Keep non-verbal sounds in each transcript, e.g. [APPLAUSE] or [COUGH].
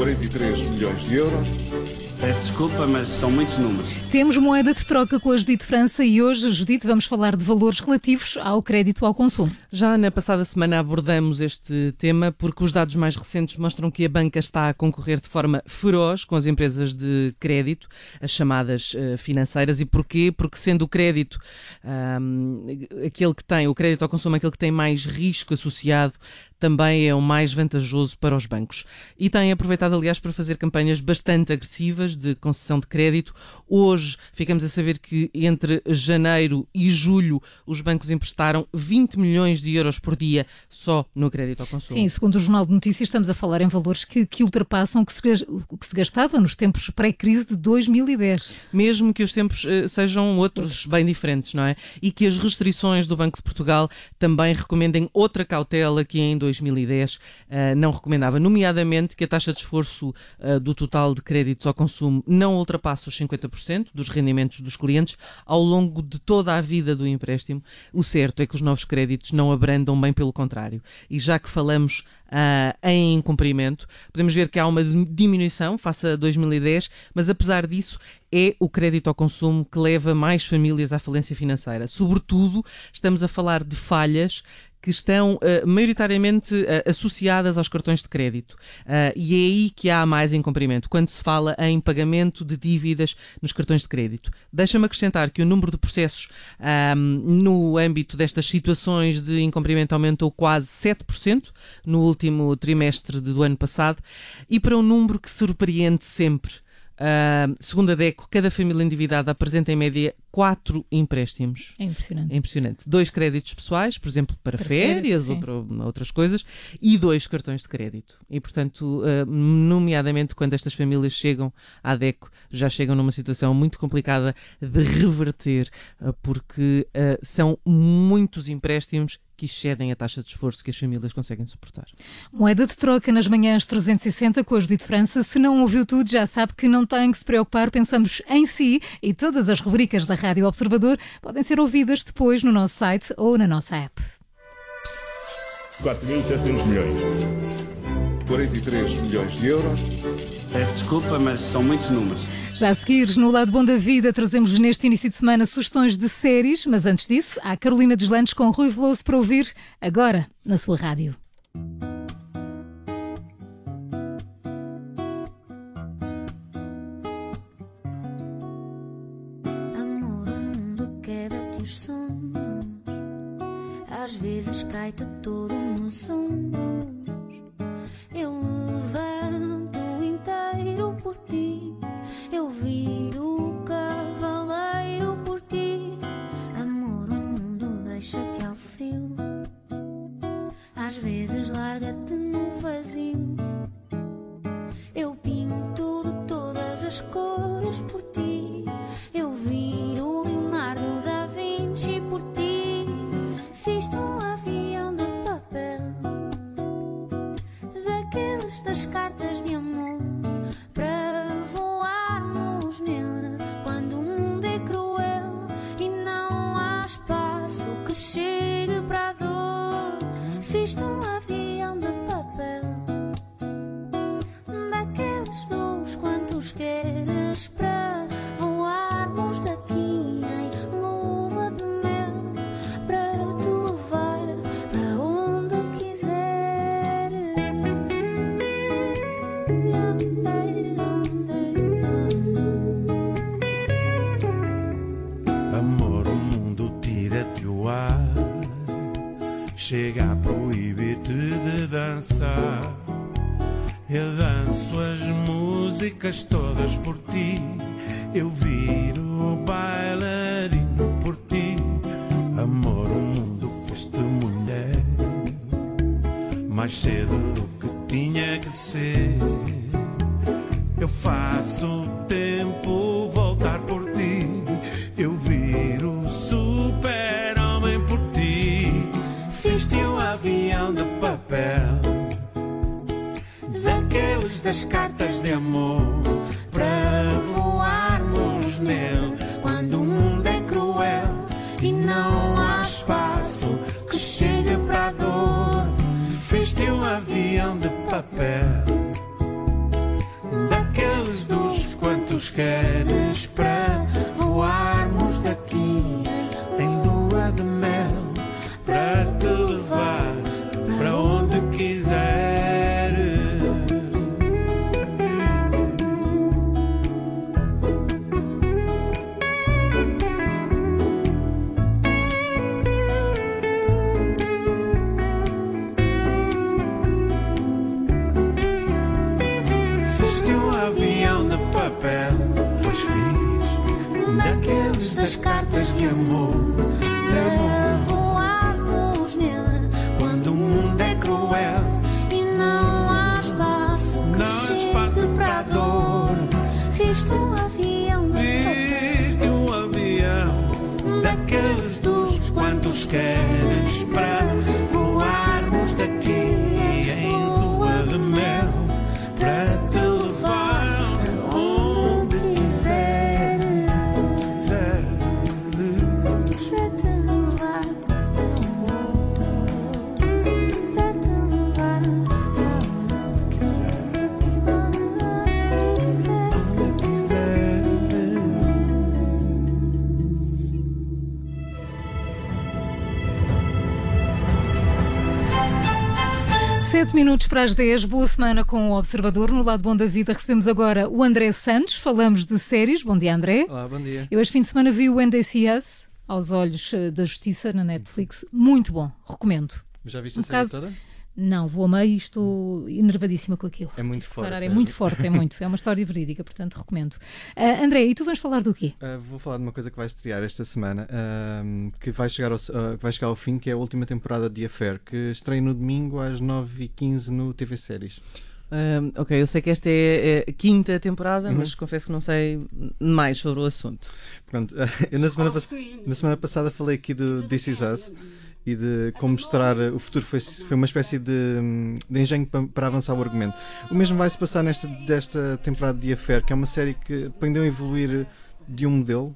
43 milhões de euros. Peço desculpa, mas são muitos números. Temos moeda de troca com a Judite França e hoje, Judite, vamos falar de valores relativos ao crédito ao consumo. Já na passada semana abordamos este tema porque os dados mais recentes mostram que a banca está a concorrer de forma feroz com as empresas de crédito, as chamadas uh, financeiras. E porquê? Porque sendo o crédito um, aquele que tem, o crédito ao consumo aquele que tem mais risco associado, também é o mais vantajoso para os bancos. E tem aproveitado, aliás, para fazer campanhas bastante agressivas de concessão de crédito. Hoje ficamos a saber que entre janeiro e julho os bancos emprestaram 20 milhões de euros por dia só no crédito ao consumo. Sim, segundo o Jornal de Notícias, estamos a falar em valores que, que ultrapassam o que, se, o que se gastava nos tempos pré-crise de 2010. Mesmo que os tempos uh, sejam outros bem diferentes, não é? E que as restrições do Banco de Portugal também recomendem outra cautela que em 2010 uh, não recomendava, nomeadamente que a taxa de esforço uh, do total de créditos ao consumo não ultrapasse os 50% dos rendimentos dos clientes ao longo de toda a vida do empréstimo. O certo é que os novos créditos não abrandam bem pelo contrário. E já que falamos uh, em incumprimento, podemos ver que há uma diminuição face a 2010, mas apesar disso, é o crédito ao consumo que leva mais famílias à falência financeira. Sobretudo, estamos a falar de falhas que estão uh, maioritariamente uh, associadas aos cartões de crédito. Uh, e é aí que há mais incumprimento, quando se fala em pagamento de dívidas nos cartões de crédito. Deixa-me acrescentar que o número de processos no âmbito destas situações de incumprimento aumentou quase 7% no último trimestre do ano passado e para um número que surpreende sempre. Uh, segundo a DECO, cada família endividada apresenta em média quatro empréstimos. É impressionante. É impressionante. Dois créditos pessoais, por exemplo, para, para férias, férias ou para outras coisas, e dois cartões de crédito. E, portanto, uh, nomeadamente quando estas famílias chegam à DECO, já chegam numa situação muito complicada de reverter, uh, porque uh, são muitos empréstimos que excedem a taxa de esforço que as famílias conseguem suportar. Moeda de troca nas manhãs 360 com a Judite França. Se não ouviu tudo, já sabe que não tem que se preocupar. Pensamos em si e todas as rubricas da Rádio Observador podem ser ouvidas depois no nosso site ou na nossa app. 4.700 milhões. 43 milhões de euros. Peço desculpa, mas são muitos números. Já a seguir, no Lado Bom da Vida, trazemos neste início de semana sugestões de séries, mas antes disso, há Carolina Deslandes com Rui Veloso para ouvir agora na sua rádio. Amor, o mundo quebra-te os sonhos. Às vezes cai-te todo nos ombros. As cores por ti. Eu viro o Leonardo da Vinci por ti. Fiz-te um avião de papel, daqueles das cartas de amor. Chega a proibir-te de dançar. Eu danço as músicas todas por ti. Eu viro bailarino por ti. Amor, o mundo fez-te mulher. Mais cedo do que tinha que ser. Eu faço o tempo de papel das cartas de amor. De voarmos nele Quando o mundo é cruel, e não há espaço não há espaço para dor. Fiz-te um avião Viste um avião daqueles dos quantos queres para voarmos daqui 7 minutos para as 10, boa semana com o Observador. No lado bom da vida recebemos agora o André Santos, falamos de séries. Bom dia, André. Olá, bom dia. Eu este fim de semana vi o NDCS aos olhos eh, da Justiça na Netflix. Muito bom, recomendo. Já viste um a série toda? Não, vou a meio e estou enervadíssima com aquilo. É muito forte, parar. É é. muito forte, é muito. É uma história verídica, portanto recomendo. Ah, André, e tu vais falar do quê? Uh, vou falar de uma coisa que vai estrear esta semana, um, que vai chegar, ao, uh, que vai chegar ao fim, que é a última temporada de Affair, que estreia no domingo às 9h15 no TV Séries. Ok, eu sei que esta é a quinta temporada, Uhum. mas confesso que não sei mais sobre o assunto. Pronto, eu na semana, pass- na semana passada falei aqui do This Is Us e de como mostrar o futuro foi, foi uma espécie de, de engenho pa- para, avançar o argumento. O mesmo vai se passar nesta desta temporada de Affair, que é uma série que aprendeu a evoluir de um modelo,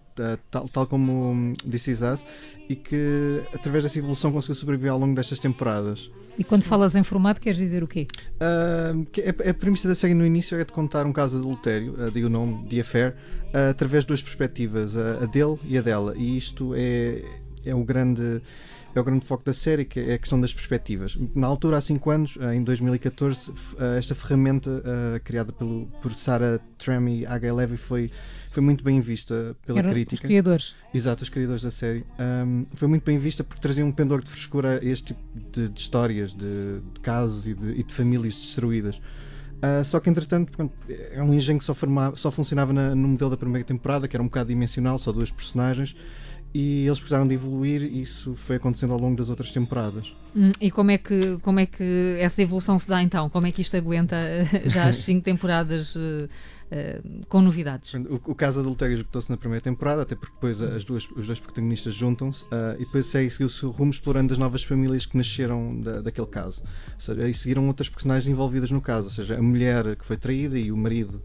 tal, tal como This Is Us, e que através dessa evolução conseguiu sobreviver ao longo destas temporadas. E quando falas em formato, queres dizer o quê? Uh, a, a premissa da série no início é de contar um caso de adultério, uh, digo o nome, The Affair, uh, através de duas perspectivas, a, a dele e a dela. E isto é, é o grande. É o grande foco da série, que é a questão das perspectivas. Na altura, há 5 anos, uh, em 2014, f- uh, esta ferramenta uh, criada pelo, por Sarah Tram e H. Levy foi, foi muito bem vista pela Eram Os crítica. criadores. Exato, os criadores da série. Um, foi muito bem vista porque trazia um pendor de frescura a este tipo de, de histórias, de, de casos e de, e de famílias destruídas. Ah, só que, entretanto, pronto, é um engenho que só, formava, só funcionava na- no modelo da primeira temporada, que era um bocado dimensional, só duas personagens, e eles precisaram de evoluir e isso foi acontecendo ao longo das outras temporadas. Hum, E como é, que, como é que essa evolução se dá então? Como é que isto aguenta eh, já as [LAUGHS] cinco temporadas eh, eh, com novidades? O, o caso adultério esgotou-se na primeira temporada, até porque depois as duas, os dois protagonistas juntam-se ah, e depois segue- seguiu-se o rumo explorando as novas famílias que nasceram da, daquele caso. Ou seja, e seguiram outras personagens envolvidas no caso, ou seja, a mulher que foi traída e o marido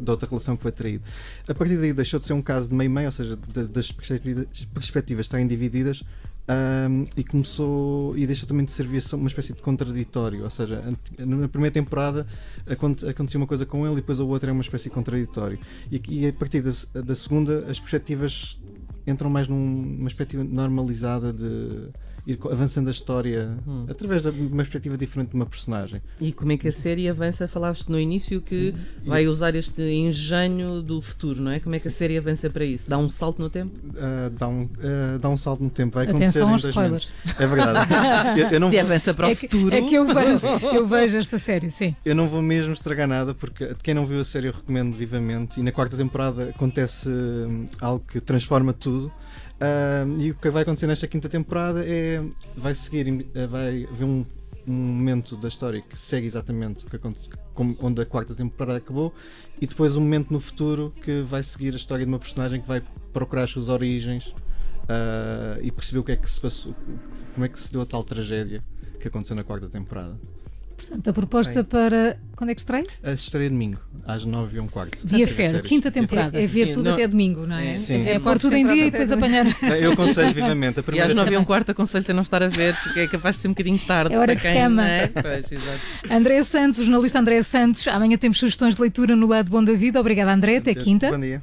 da outra relação que foi traído. A partir daí deixou de ser um caso de meio-meio, ou seja, das perspectivas, estarem divididas. ahm, e começou e deixou também de servir uma espécie de contraditório, ou seja, na primeira temporada aconte- acontecia uma coisa com ele e depois a outra é uma espécie de contraditório. E, e a partir da, da segunda, as perspectivas entram mais numa perspectiva normalizada de ir avançando a história Hum. através de uma perspectiva diferente de uma personagem. E como é que a série avança? Falaste no início que E- vai usar este engenho do futuro, não é? Como é que a série avança para isso? Dá um salto no tempo? Ah, dá, um, ah, dá um salto no tempo. Vai acontecer Atenção em aos dois spoilers. É verdade. [LAUGHS] eu, eu não Se avança para o é, que, futuro. é que eu vejo, eu vejo esta série, sim. eu não vou mesmo estragar nada, porque quem não viu a série eu recomendo vivamente. E na quarta temporada acontece hum, algo que transforma tudo. Ah, e o que vai acontecer nesta quinta temporada é. Vai seguir, eh, vai haver um, um momento da história que segue exatamente que acontece, onde a quarta temporada acabou, e depois um momento no futuro que vai seguir a história de uma personagem que vai procurar as suas origens ah, e perceber o que é que se passou, como é que se deu a tal tragédia que aconteceu na quarta temporada. Portanto, a proposta para. Quando é que estreia? A estreia domingo, às 9 e um quarto. Dia séries. quinta temporada. É, é ver Sim, tudo não- até domingo, não é? Sim. É a pôr tudo em dia e depois apanhar. Bem, [LAUGHS] Eu aconselho vivamente. A E primeira às 9 e um quarto aconselho-te a não estar a ver, porque é capaz de ser um bocadinho tarde. É hora para de quem, cama. é? Pois. André Santos, jornalista André Santos. Amanhã temos sugestões de leitura no lado bom da vida. Obrigada, André. Até quinta. Bom dia.